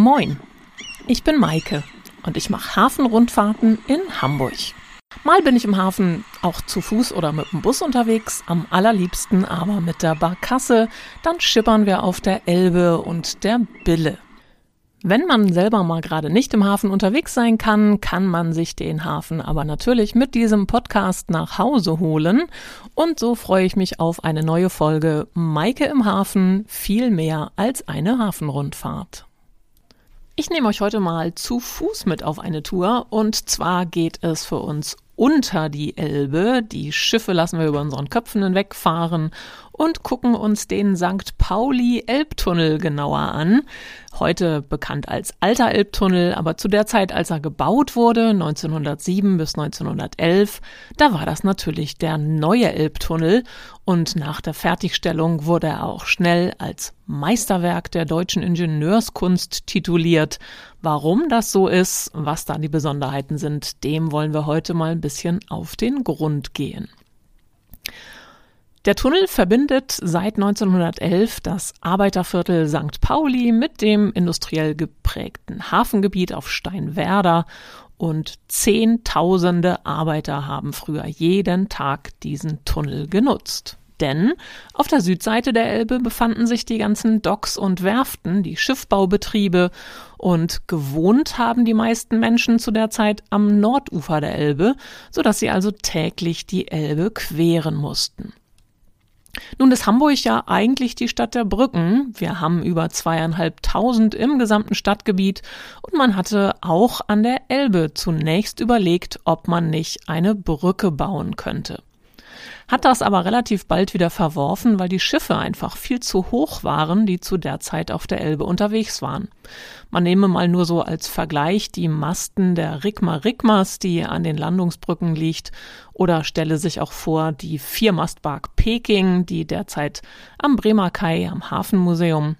Moin, ich bin Maike und ich mache Hafenrundfahrten in Hamburg. Mal bin ich im Hafen auch zu Fuß oder mit dem Bus unterwegs, am allerliebsten aber mit der Barkasse. Dann schippern wir auf der Elbe und der Bille. Wenn man selber mal gerade nicht im Hafen unterwegs sein kann, kann man sich den Hafen aber natürlich mit diesem Podcast nach Hause holen. Und so freue ich mich auf eine neue Folge Maike im Hafen, viel mehr als eine Hafenrundfahrt. Ich nehme euch heute mal zu Fuß mit auf eine Tour. Und zwar geht es für uns unter die Elbe. Die Schiffe lassen wir über unseren Köpfen hinwegfahren und gucken uns den St. Pauli Elbtunnel genauer an. Heute bekannt als Alter Elbtunnel, aber zu der Zeit, als er gebaut wurde, 1907 bis 1911, da war das natürlich der neue Elbtunnel und nach der Fertigstellung wurde er auch schnell als Meisterwerk der deutschen Ingenieurskunst tituliert. Warum das so ist, was da die Besonderheiten sind, dem wollen wir heute mal ein bisschen auf den Grund gehen. Der Tunnel verbindet seit 1911 das Arbeiterviertel St. Pauli mit dem industriell geprägten Hafengebiet auf Steinwerder und Zehntausende Arbeiter haben früher jeden Tag diesen Tunnel genutzt. Denn auf der Südseite der Elbe befanden sich die ganzen Docks und Werften, die Schiffbaubetriebe und gewohnt haben die meisten Menschen zu der Zeit am Nordufer der Elbe, so dass sie also täglich die Elbe queren mussten. Nun ist Hamburg ja eigentlich die Stadt der Brücken. Wir haben über zweieinhalbtausend im gesamten Stadtgebiet und man hatte auch an der Elbe zunächst überlegt, ob man nicht eine Brücke bauen könnte hat das aber relativ bald wieder verworfen, weil die Schiffe einfach viel zu hoch waren, die zu der Zeit auf der Elbe unterwegs waren. Man nehme mal nur so als Vergleich die Masten der Rigma Rigmas, die an den Landungsbrücken liegt, oder stelle sich auch vor die Viermastbark Peking, die derzeit am Bremer Kai am Hafenmuseum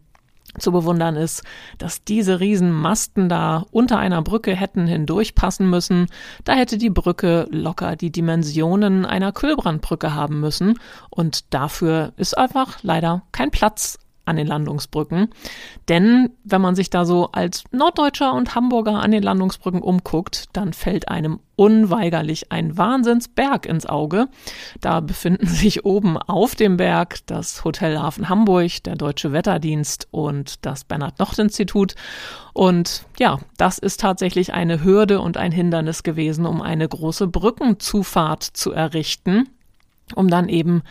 zu bewundern ist, dass diese Riesenmasten da unter einer Brücke hätten hindurchpassen müssen. Da hätte die Brücke locker die Dimensionen einer Kühlbrandbrücke haben müssen. Und dafür ist einfach leider kein Platz an den Landungsbrücken. Denn wenn man sich da so als Norddeutscher und Hamburger an den Landungsbrücken umguckt, dann fällt einem unweigerlich ein Wahnsinnsberg ins Auge. Da befinden sich oben auf dem Berg das Hotel Hafen Hamburg, der Deutsche Wetterdienst und das Bernhard-Nocht-Institut. Und ja, das ist tatsächlich eine Hürde und ein Hindernis gewesen, um eine große Brückenzufahrt zu errichten, um dann eben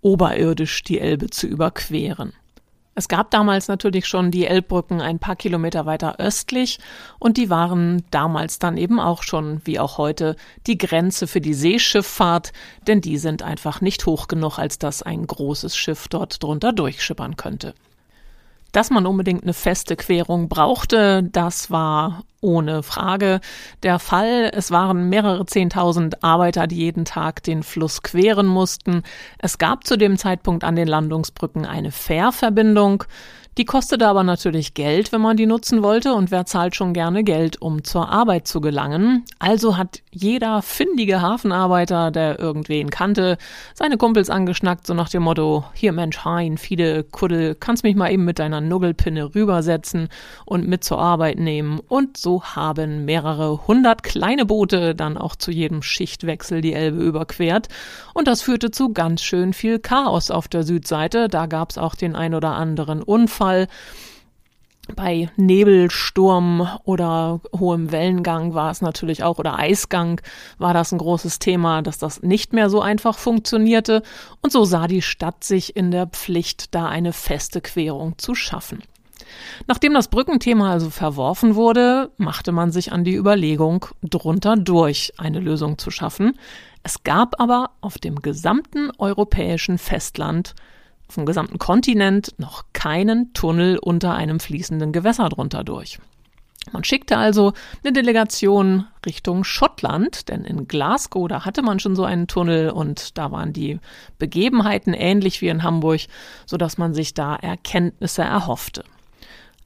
oberirdisch die Elbe zu überqueren. Es gab damals natürlich schon die Elbbrücken ein paar Kilometer weiter östlich und die waren damals dann eben auch schon, wie auch heute, die Grenze für die Seeschifffahrt, denn die sind einfach nicht hoch genug, als dass ein großes Schiff dort drunter durchschippern könnte. Dass man unbedingt eine feste Querung brauchte, das war ohne Frage der Fall. Es waren mehrere Zehntausend Arbeiter, die jeden Tag den Fluss queren mussten. Es gab zu dem Zeitpunkt an den Landungsbrücken eine Fährverbindung. Die kostete aber natürlich Geld, wenn man die nutzen wollte, und wer zahlt schon gerne Geld, um zur Arbeit zu gelangen? Also hat jeder findige Hafenarbeiter, der irgendwen kannte, seine Kumpels angeschnackt, so nach dem Motto, hier Mensch, Hein, Fide, Kuddel, kannst mich mal eben mit deiner Nuggelpinne rübersetzen und mit zur Arbeit nehmen. Und so haben mehrere hundert kleine Boote dann auch zu jedem Schichtwechsel die Elbe überquert. Und das führte zu ganz schön viel Chaos auf der Südseite. Da gab's auch den ein oder anderen Unfall Fall. Bei Nebelsturm oder hohem Wellengang war es natürlich auch, oder Eisgang war das ein großes Thema, dass das nicht mehr so einfach funktionierte. Und so sah die Stadt sich in der Pflicht, da eine feste Querung zu schaffen. Nachdem das Brückenthema also verworfen wurde, machte man sich an die Überlegung, drunter durch eine Lösung zu schaffen. Es gab aber auf dem gesamten europäischen Festland vom gesamten Kontinent noch keinen Tunnel unter einem fließenden Gewässer drunter durch. Man schickte also eine Delegation Richtung Schottland, denn in Glasgow, da hatte man schon so einen Tunnel und da waren die Begebenheiten ähnlich wie in Hamburg, so dass man sich da Erkenntnisse erhoffte.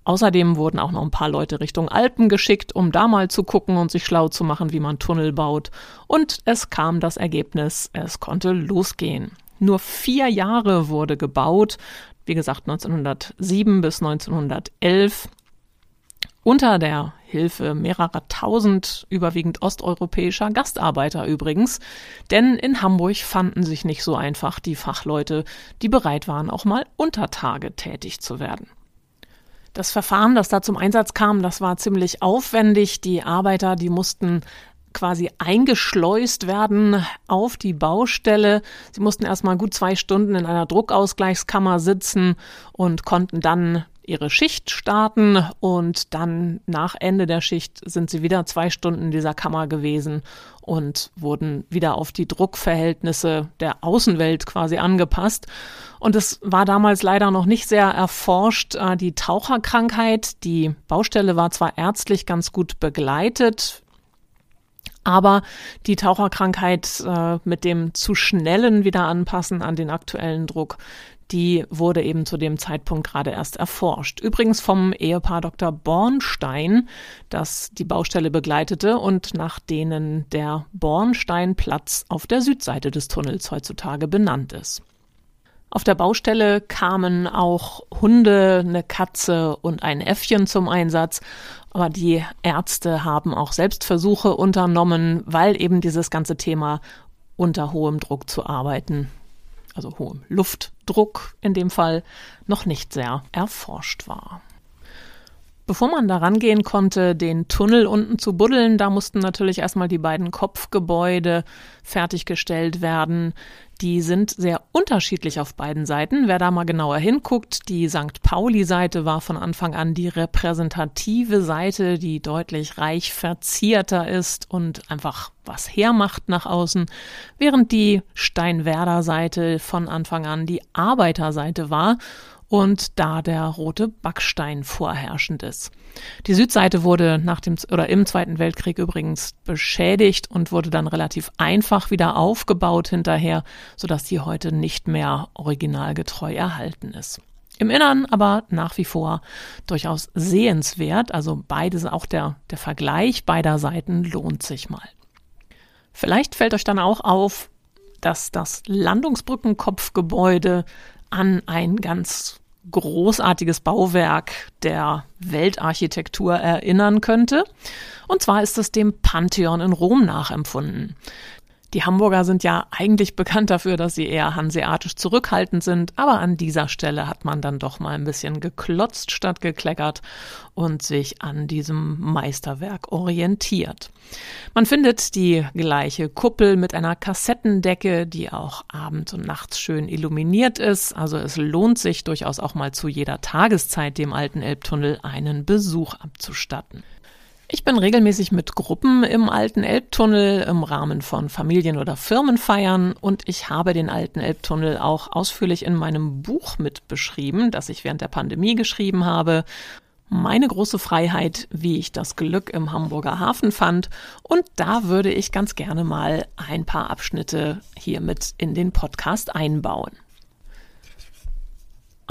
Außerdem wurden auch noch ein paar Leute Richtung Alpen geschickt, um da mal zu gucken und sich schlau zu machen, wie man Tunnel baut. Und es kam das Ergebnis, es konnte losgehen. Nur vier Jahre wurde gebaut, wie gesagt 1907 bis 1911. Unter der Hilfe mehrerer tausend überwiegend osteuropäischer Gastarbeiter übrigens. Denn in Hamburg fanden sich nicht so einfach die Fachleute, die bereit waren, auch mal unter Tage tätig zu werden. Das Verfahren, das da zum Einsatz kam, das war ziemlich aufwendig. Die Arbeiter, die mussten quasi eingeschleust werden auf die Baustelle. Sie mussten erstmal gut zwei Stunden in einer Druckausgleichskammer sitzen und konnten dann ihre Schicht starten und dann nach Ende der Schicht sind sie wieder zwei Stunden in dieser Kammer gewesen und wurden wieder auf die Druckverhältnisse der Außenwelt quasi angepasst. Und es war damals leider noch nicht sehr erforscht, äh, die Taucherkrankheit. Die Baustelle war zwar ärztlich ganz gut begleitet, aber die Taucherkrankheit äh, mit dem zu schnellen Wiederanpassen an den aktuellen Druck, die wurde eben zu dem Zeitpunkt gerade erst erforscht. Übrigens vom Ehepaar Dr. Bornstein, das die Baustelle begleitete und nach denen der Bornsteinplatz auf der Südseite des Tunnels heutzutage benannt ist. Auf der Baustelle kamen auch Hunde, eine Katze und ein Äffchen zum Einsatz. Aber die Ärzte haben auch Selbstversuche unternommen, weil eben dieses ganze Thema unter hohem Druck zu arbeiten also hohem Luftdruck in dem Fall, noch nicht sehr erforscht war. Bevor man da rangehen konnte, den Tunnel unten zu buddeln, da mussten natürlich erstmal die beiden Kopfgebäude fertiggestellt werden. Die sind sehr unterschiedlich auf beiden Seiten. Wer da mal genauer hinguckt, die St. Pauli-Seite war von Anfang an die repräsentative Seite, die deutlich reich verzierter ist und einfach was hermacht nach außen, während die Steinwerder-Seite von Anfang an die Arbeiterseite war und da der rote Backstein vorherrschend ist. Die Südseite wurde nach dem oder im Zweiten Weltkrieg übrigens beschädigt und wurde dann relativ einfach wieder aufgebaut hinterher, sodass die heute nicht mehr originalgetreu erhalten ist. Im Innern aber nach wie vor durchaus sehenswert, also beides, auch der, der Vergleich beider Seiten lohnt sich mal. Vielleicht fällt euch dann auch auf, dass das Landungsbrückenkopfgebäude an ein ganz großartiges Bauwerk der Weltarchitektur erinnern könnte. Und zwar ist es dem Pantheon in Rom nachempfunden. Die Hamburger sind ja eigentlich bekannt dafür, dass sie eher hanseatisch zurückhaltend sind, aber an dieser Stelle hat man dann doch mal ein bisschen geklotzt statt gekleckert und sich an diesem Meisterwerk orientiert. Man findet die gleiche Kuppel mit einer Kassettendecke, die auch abends und nachts schön illuminiert ist, also es lohnt sich durchaus auch mal zu jeder Tageszeit dem alten Elbtunnel einen Besuch abzustatten. Ich bin regelmäßig mit Gruppen im alten Elbtunnel im Rahmen von Familien- oder Firmenfeiern und ich habe den alten Elbtunnel auch ausführlich in meinem Buch mit beschrieben, das ich während der Pandemie geschrieben habe. Meine große Freiheit, wie ich das Glück im Hamburger Hafen fand. Und da würde ich ganz gerne mal ein paar Abschnitte hier mit in den Podcast einbauen.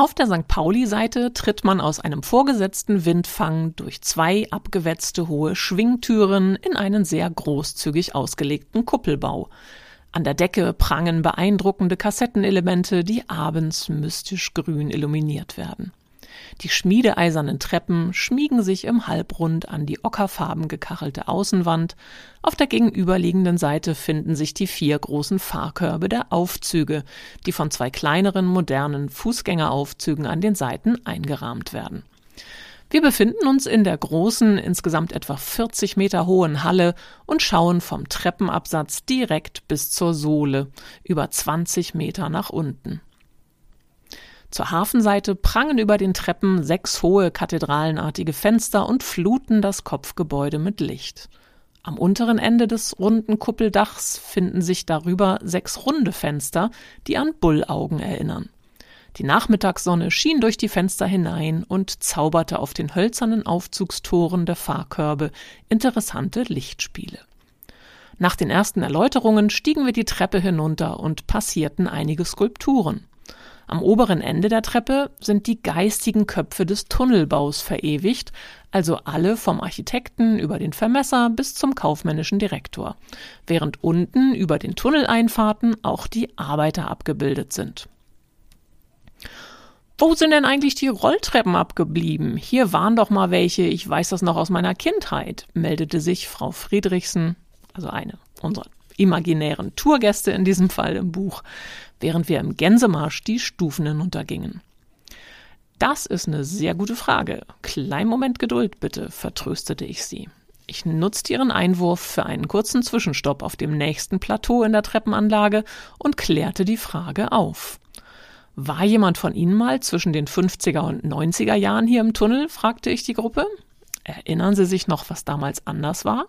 Auf der St. Pauli-Seite tritt man aus einem vorgesetzten Windfang durch zwei abgewetzte hohe Schwingtüren in einen sehr großzügig ausgelegten Kuppelbau. An der Decke prangen beeindruckende Kassettenelemente, die abends mystisch grün illuminiert werden. Die schmiedeeisernen Treppen schmiegen sich im Halbrund an die ockerfarben gekachelte Außenwand. Auf der gegenüberliegenden Seite finden sich die vier großen Fahrkörbe der Aufzüge, die von zwei kleineren modernen Fußgängeraufzügen an den Seiten eingerahmt werden. Wir befinden uns in der großen, insgesamt etwa 40 Meter hohen Halle und schauen vom Treppenabsatz direkt bis zur Sohle, über 20 Meter nach unten. Zur Hafenseite prangen über den Treppen sechs hohe kathedralenartige Fenster und fluten das Kopfgebäude mit Licht. Am unteren Ende des runden Kuppeldachs finden sich darüber sechs runde Fenster, die an Bullaugen erinnern. Die Nachmittagssonne schien durch die Fenster hinein und zauberte auf den hölzernen Aufzugstoren der Fahrkörbe interessante Lichtspiele. Nach den ersten Erläuterungen stiegen wir die Treppe hinunter und passierten einige Skulpturen. Am oberen Ende der Treppe sind die geistigen Köpfe des Tunnelbaus verewigt, also alle vom Architekten über den Vermesser bis zum kaufmännischen Direktor, während unten über den Tunneleinfahrten auch die Arbeiter abgebildet sind. Wo sind denn eigentlich die Rolltreppen abgeblieben? Hier waren doch mal welche, ich weiß das noch aus meiner Kindheit, meldete sich Frau Friedrichsen, also eine unserer imaginären Tourgäste in diesem Fall im Buch, während wir im Gänsemarsch die Stufen hinuntergingen. Das ist eine sehr gute Frage. Kleinen Moment Geduld bitte, vertröstete ich sie. Ich nutzte ihren Einwurf für einen kurzen Zwischenstopp auf dem nächsten Plateau in der Treppenanlage und klärte die Frage auf. War jemand von Ihnen mal zwischen den 50er und 90er Jahren hier im Tunnel? fragte ich die Gruppe. Erinnern Sie sich noch, was damals anders war?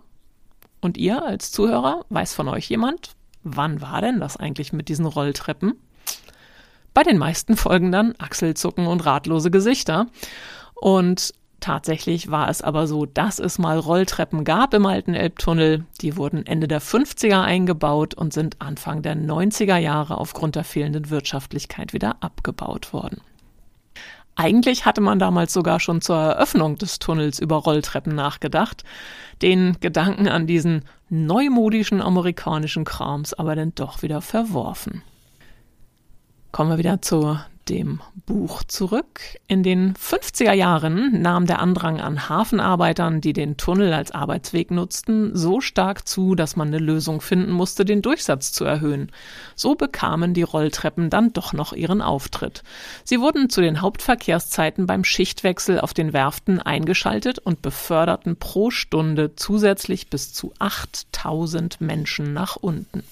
Und ihr als Zuhörer, weiß von euch jemand, wann war denn das eigentlich mit diesen Rolltreppen? Bei den meisten folgen dann Achselzucken und ratlose Gesichter. Und Tatsächlich war es aber so, dass es mal Rolltreppen gab im alten Elbtunnel. Die wurden Ende der 50er eingebaut und sind Anfang der 90er Jahre aufgrund der fehlenden Wirtschaftlichkeit wieder abgebaut worden. Eigentlich hatte man damals sogar schon zur Eröffnung des Tunnels über Rolltreppen nachgedacht, den Gedanken an diesen neumodischen amerikanischen Krams aber dann doch wieder verworfen. Kommen wir wieder zur dem Buch zurück. In den 50er Jahren nahm der Andrang an Hafenarbeitern, die den Tunnel als Arbeitsweg nutzten, so stark zu, dass man eine Lösung finden musste, den Durchsatz zu erhöhen. So bekamen die Rolltreppen dann doch noch ihren Auftritt. Sie wurden zu den Hauptverkehrszeiten beim Schichtwechsel auf den Werften eingeschaltet und beförderten pro Stunde zusätzlich bis zu 8000 Menschen nach unten.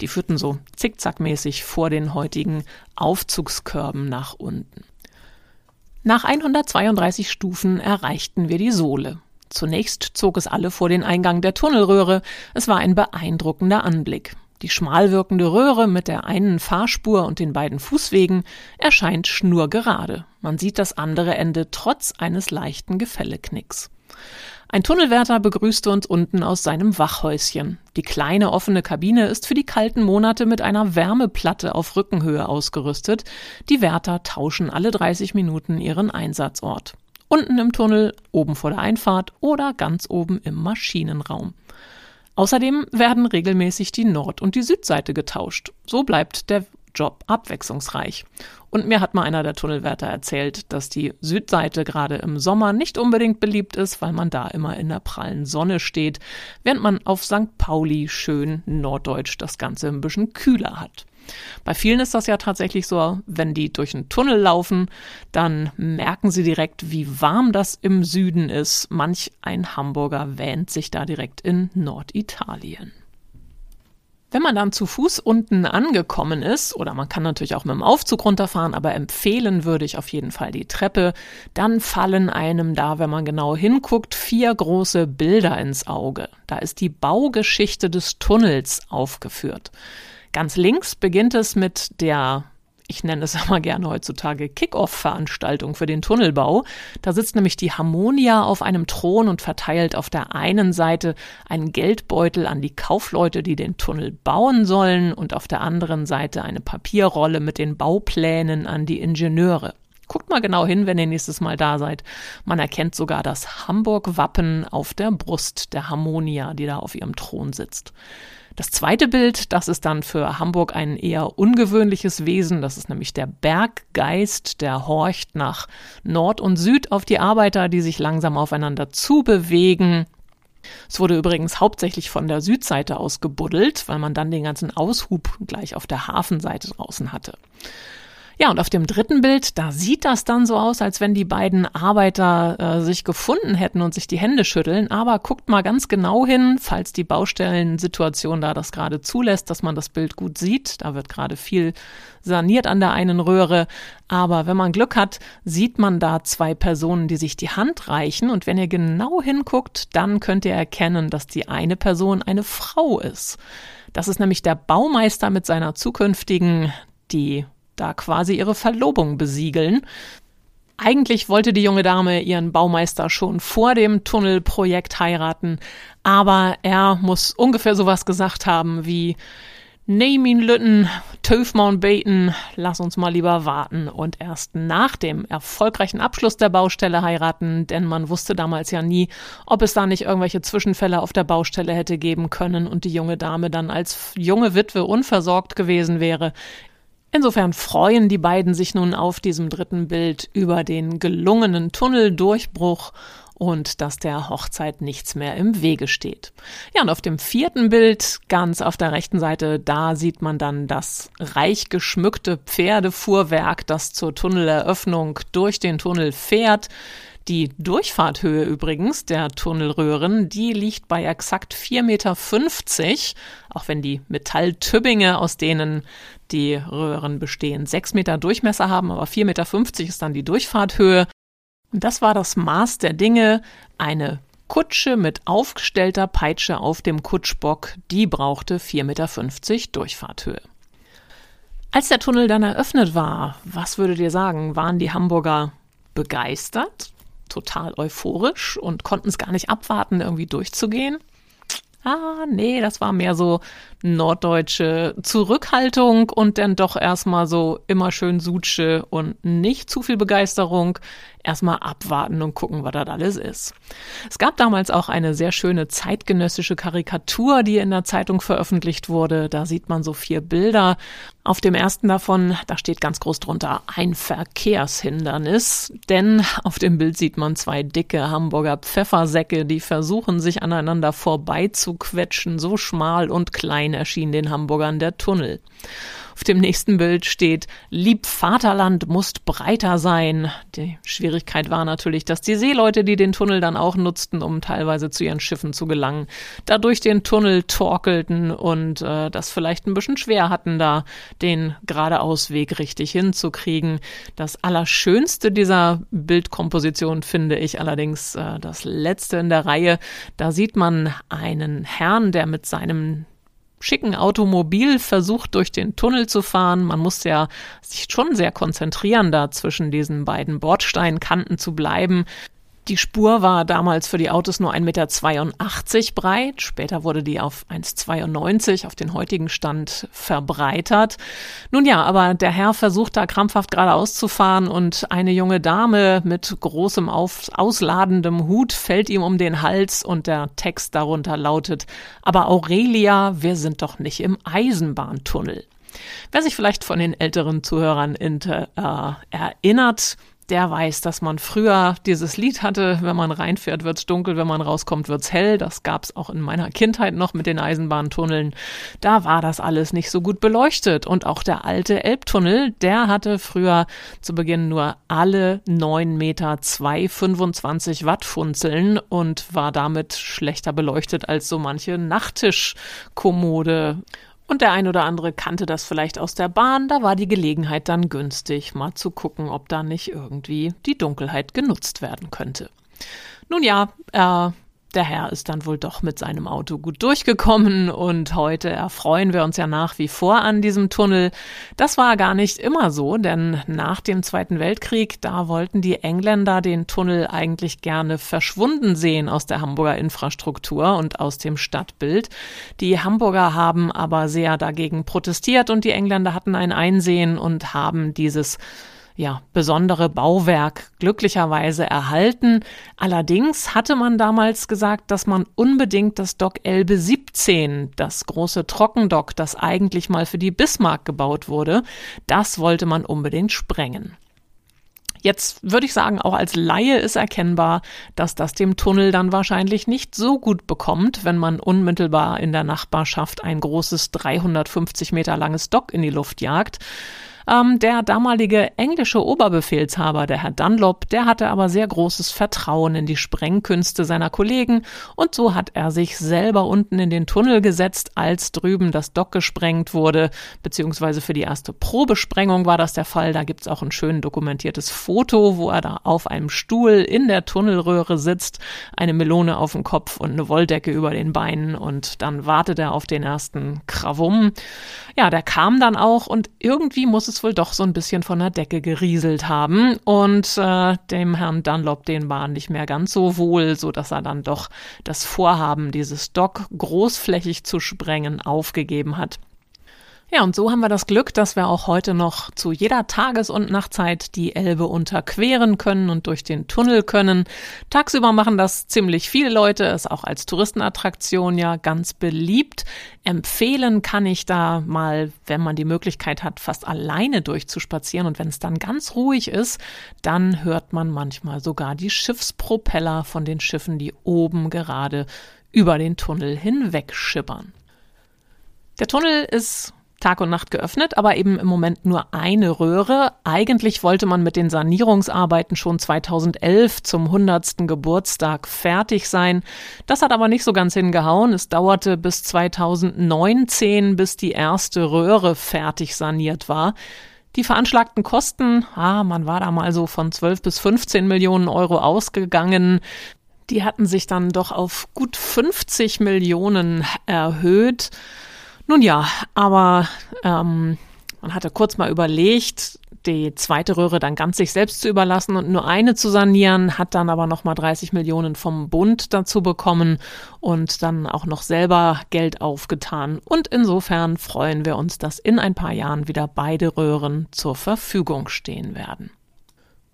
Die führten so zickzackmäßig vor den heutigen Aufzugskörben nach unten. Nach 132 Stufen erreichten wir die Sohle. Zunächst zog es alle vor den Eingang der Tunnelröhre. Es war ein beeindruckender Anblick. Die schmal wirkende Röhre mit der einen Fahrspur und den beiden Fußwegen erscheint schnurgerade. Man sieht das andere Ende trotz eines leichten Gefälleknicks. Ein Tunnelwärter begrüßte uns unten aus seinem Wachhäuschen. Die kleine offene Kabine ist für die kalten Monate mit einer Wärmeplatte auf Rückenhöhe ausgerüstet. Die Wärter tauschen alle 30 Minuten ihren Einsatzort. Unten im Tunnel, oben vor der Einfahrt oder ganz oben im Maschinenraum. Außerdem werden regelmäßig die Nord- und die Südseite getauscht. So bleibt der Job abwechslungsreich. Und mir hat mal einer der Tunnelwärter erzählt, dass die Südseite gerade im Sommer nicht unbedingt beliebt ist, weil man da immer in der prallen Sonne steht, während man auf St. Pauli schön norddeutsch das Ganze ein bisschen kühler hat. Bei vielen ist das ja tatsächlich so, wenn die durch einen Tunnel laufen, dann merken sie direkt, wie warm das im Süden ist. Manch ein Hamburger wähnt sich da direkt in Norditalien. Wenn man dann zu Fuß unten angekommen ist, oder man kann natürlich auch mit dem Aufzug runterfahren, aber empfehlen würde ich auf jeden Fall die Treppe, dann fallen einem da, wenn man genau hinguckt, vier große Bilder ins Auge. Da ist die Baugeschichte des Tunnels aufgeführt. Ganz links beginnt es mit der ich nenne es aber gerne heutzutage Kick-Off-Veranstaltung für den Tunnelbau. Da sitzt nämlich die Harmonia auf einem Thron und verteilt auf der einen Seite einen Geldbeutel an die Kaufleute, die den Tunnel bauen sollen, und auf der anderen Seite eine Papierrolle mit den Bauplänen an die Ingenieure. Guckt mal genau hin, wenn ihr nächstes Mal da seid. Man erkennt sogar das Hamburg-Wappen auf der Brust der Harmonia, die da auf ihrem Thron sitzt. Das zweite Bild, das ist dann für Hamburg ein eher ungewöhnliches Wesen. Das ist nämlich der Berggeist, der horcht nach Nord und Süd auf die Arbeiter, die sich langsam aufeinander zubewegen. Es wurde übrigens hauptsächlich von der Südseite aus gebuddelt, weil man dann den ganzen Aushub gleich auf der Hafenseite draußen hatte. Ja, und auf dem dritten Bild, da sieht das dann so aus, als wenn die beiden Arbeiter äh, sich gefunden hätten und sich die Hände schütteln. Aber guckt mal ganz genau hin, falls die Baustellensituation da das gerade zulässt, dass man das Bild gut sieht. Da wird gerade viel saniert an der einen Röhre. Aber wenn man Glück hat, sieht man da zwei Personen, die sich die Hand reichen. Und wenn ihr genau hinguckt, dann könnt ihr erkennen, dass die eine Person eine Frau ist. Das ist nämlich der Baumeister mit seiner zukünftigen, die da quasi ihre Verlobung besiegeln. Eigentlich wollte die junge Dame ihren Baumeister schon vor dem Tunnelprojekt heiraten, aber er muss ungefähr sowas gesagt haben wie Neem ihn Lütten, Töfmaun beten, lass uns mal lieber warten und erst nach dem erfolgreichen Abschluss der Baustelle heiraten, denn man wusste damals ja nie, ob es da nicht irgendwelche Zwischenfälle auf der Baustelle hätte geben können und die junge Dame dann als junge Witwe unversorgt gewesen wäre. Insofern freuen die beiden sich nun auf diesem dritten Bild über den gelungenen Tunneldurchbruch und dass der Hochzeit nichts mehr im Wege steht. Ja, und auf dem vierten Bild, ganz auf der rechten Seite, da sieht man dann das reich geschmückte Pferdefuhrwerk, das zur Tunneleröffnung durch den Tunnel fährt. Die Durchfahrthöhe übrigens der Tunnelröhren, die liegt bei exakt 4,50 Meter, auch wenn die Metalltübbinge, aus denen die Röhren bestehen, 6 Meter Durchmesser haben, aber 4,50 Meter ist dann die Durchfahrthöhe. Und das war das Maß der Dinge. Eine Kutsche mit aufgestellter Peitsche auf dem Kutschbock, die brauchte 4,50 Meter Durchfahrthöhe. Als der Tunnel dann eröffnet war, was würdet ihr sagen, waren die Hamburger begeistert, total euphorisch und konnten es gar nicht abwarten, irgendwie durchzugehen? Ah, nee, das war mehr so norddeutsche Zurückhaltung und dann doch erstmal so immer schön Sutsche und nicht zu viel Begeisterung erstmal abwarten und gucken, was das alles ist. Es gab damals auch eine sehr schöne zeitgenössische Karikatur, die in der Zeitung veröffentlicht wurde. Da sieht man so vier Bilder. Auf dem ersten davon, da steht ganz groß drunter ein Verkehrshindernis, denn auf dem Bild sieht man zwei dicke Hamburger Pfeffersäcke, die versuchen sich aneinander vorbeizuquetschen. So schmal und klein erschien den Hamburgern der Tunnel. Auf dem nächsten Bild steht, lieb Vaterland musst breiter sein. Die Schwierigkeit war natürlich, dass die Seeleute, die den Tunnel dann auch nutzten, um teilweise zu ihren Schiffen zu gelangen, dadurch den Tunnel torkelten und äh, das vielleicht ein bisschen schwer hatten, da den geradeausweg richtig hinzukriegen. Das Allerschönste dieser Bildkomposition finde ich allerdings äh, das letzte in der Reihe. Da sieht man einen Herrn, der mit seinem schicken Automobil versucht, durch den Tunnel zu fahren. Man muss ja sich schon sehr konzentrieren, da zwischen diesen beiden Bordsteinkanten zu bleiben. Die Spur war damals für die Autos nur 1,82 Meter breit. Später wurde die auf 1,92 auf den heutigen Stand verbreitert. Nun ja, aber der Herr versucht da krampfhaft geradeaus zu fahren und eine junge Dame mit großem auf, ausladendem Hut fällt ihm um den Hals und der Text darunter lautet, aber Aurelia, wir sind doch nicht im Eisenbahntunnel. Wer sich vielleicht von den älteren Zuhörern äh, erinnert, der weiß, dass man früher dieses Lied hatte, wenn man reinfährt, wird's dunkel, wenn man rauskommt, wird's hell. Das gab's auch in meiner Kindheit noch mit den Eisenbahntunneln. Da war das alles nicht so gut beleuchtet. Und auch der alte Elbtunnel, der hatte früher zu Beginn nur alle neun Meter zwei 25 Watt Funzeln und war damit schlechter beleuchtet als so manche Nachttischkommode. Und der ein oder andere kannte das vielleicht aus der Bahn, da war die Gelegenheit dann günstig, mal zu gucken, ob da nicht irgendwie die Dunkelheit genutzt werden könnte. Nun ja, äh, der Herr ist dann wohl doch mit seinem Auto gut durchgekommen und heute erfreuen wir uns ja nach wie vor an diesem Tunnel. Das war gar nicht immer so, denn nach dem Zweiten Weltkrieg, da wollten die Engländer den Tunnel eigentlich gerne verschwunden sehen aus der Hamburger Infrastruktur und aus dem Stadtbild. Die Hamburger haben aber sehr dagegen protestiert und die Engländer hatten ein Einsehen und haben dieses ja, besondere Bauwerk glücklicherweise erhalten. Allerdings hatte man damals gesagt, dass man unbedingt das Dock Elbe 17, das große Trockendock, das eigentlich mal für die Bismarck gebaut wurde, das wollte man unbedingt sprengen. Jetzt würde ich sagen, auch als Laie ist erkennbar, dass das dem Tunnel dann wahrscheinlich nicht so gut bekommt, wenn man unmittelbar in der Nachbarschaft ein großes 350 Meter langes Dock in die Luft jagt. Ähm, der damalige englische Oberbefehlshaber, der Herr Dunlop, der hatte aber sehr großes Vertrauen in die Sprengkünste seiner Kollegen und so hat er sich selber unten in den Tunnel gesetzt, als drüben das Dock gesprengt wurde, beziehungsweise für die erste Probesprengung war das der Fall. Da gibt's auch ein schön dokumentiertes Foto, wo er da auf einem Stuhl in der Tunnelröhre sitzt, eine Melone auf dem Kopf und eine Wolldecke über den Beinen und dann wartet er auf den ersten Krawum. Ja, der kam dann auch und irgendwie muss es es wohl doch so ein bisschen von der Decke gerieselt haben und äh, dem Herrn Dunlop den war nicht mehr ganz so wohl, so dass er dann doch das Vorhaben, dieses Dock großflächig zu sprengen, aufgegeben hat. Ja, und so haben wir das Glück, dass wir auch heute noch zu jeder Tages- und Nachtzeit die Elbe unterqueren können und durch den Tunnel können. Tagsüber machen das ziemlich viele Leute, ist auch als Touristenattraktion ja ganz beliebt. Empfehlen kann ich da mal, wenn man die Möglichkeit hat, fast alleine durchzuspazieren. Und wenn es dann ganz ruhig ist, dann hört man manchmal sogar die Schiffspropeller von den Schiffen, die oben gerade über den Tunnel hinweg schippern. Der Tunnel ist Tag und Nacht geöffnet, aber eben im Moment nur eine Röhre. Eigentlich wollte man mit den Sanierungsarbeiten schon 2011 zum 100. Geburtstag fertig sein. Das hat aber nicht so ganz hingehauen. Es dauerte bis 2019, bis die erste Röhre fertig saniert war. Die veranschlagten Kosten, ah, man war da mal so von 12 bis 15 Millionen Euro ausgegangen. Die hatten sich dann doch auf gut 50 Millionen erhöht. Nun ja, aber ähm, man hatte kurz mal überlegt, die zweite Röhre dann ganz sich selbst zu überlassen und nur eine zu sanieren, hat dann aber nochmal 30 Millionen vom Bund dazu bekommen und dann auch noch selber Geld aufgetan. Und insofern freuen wir uns, dass in ein paar Jahren wieder beide Röhren zur Verfügung stehen werden.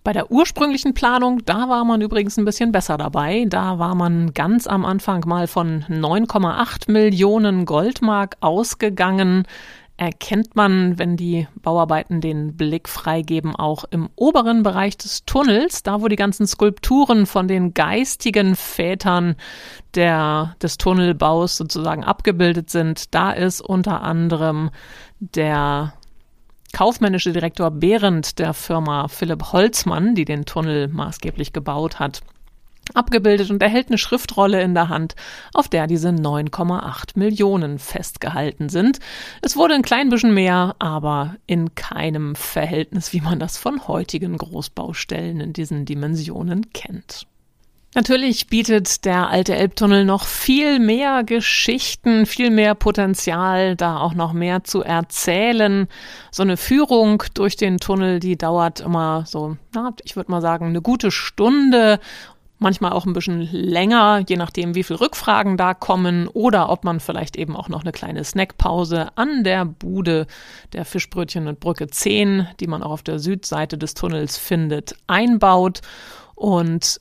Bei der ursprünglichen Planung, da war man übrigens ein bisschen besser dabei. Da war man ganz am Anfang mal von 9,8 Millionen Goldmark ausgegangen. Erkennt man, wenn die Bauarbeiten den Blick freigeben, auch im oberen Bereich des Tunnels, da wo die ganzen Skulpturen von den geistigen Vätern der, des Tunnelbaus sozusagen abgebildet sind. Da ist unter anderem der kaufmännische Direktor Behrendt der Firma Philipp Holzmann, die den Tunnel maßgeblich gebaut hat, abgebildet und er hält eine Schriftrolle in der Hand, auf der diese 9,8 Millionen festgehalten sind. Es wurde ein klein bisschen mehr, aber in keinem Verhältnis, wie man das von heutigen Großbaustellen in diesen Dimensionen kennt. Natürlich bietet der alte Elbtunnel noch viel mehr Geschichten, viel mehr Potenzial, da auch noch mehr zu erzählen. So eine Führung durch den Tunnel, die dauert immer so, na, ich würde mal sagen, eine gute Stunde manchmal auch ein bisschen länger, je nachdem, wie viele Rückfragen da kommen oder ob man vielleicht eben auch noch eine kleine Snackpause an der Bude der Fischbrötchen und Brücke 10, die man auch auf der Südseite des Tunnels findet, einbaut. Und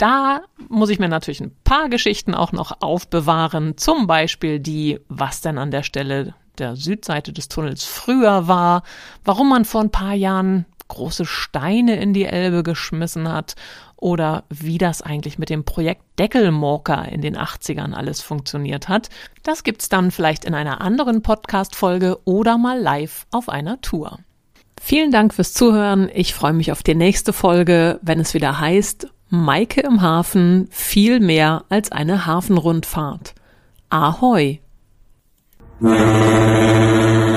da muss ich mir natürlich ein paar Geschichten auch noch aufbewahren. Zum Beispiel die, was denn an der Stelle der Südseite des Tunnels früher war, warum man vor ein paar Jahren große Steine in die Elbe geschmissen hat oder wie das eigentlich mit dem Projekt Deckelmorker in den 80ern alles funktioniert hat. Das gibt's dann vielleicht in einer anderen Podcast-Folge oder mal live auf einer Tour. Vielen Dank fürs Zuhören. Ich freue mich auf die nächste Folge, wenn es wieder heißt Maike im Hafen viel mehr als eine Hafenrundfahrt. Ahoi!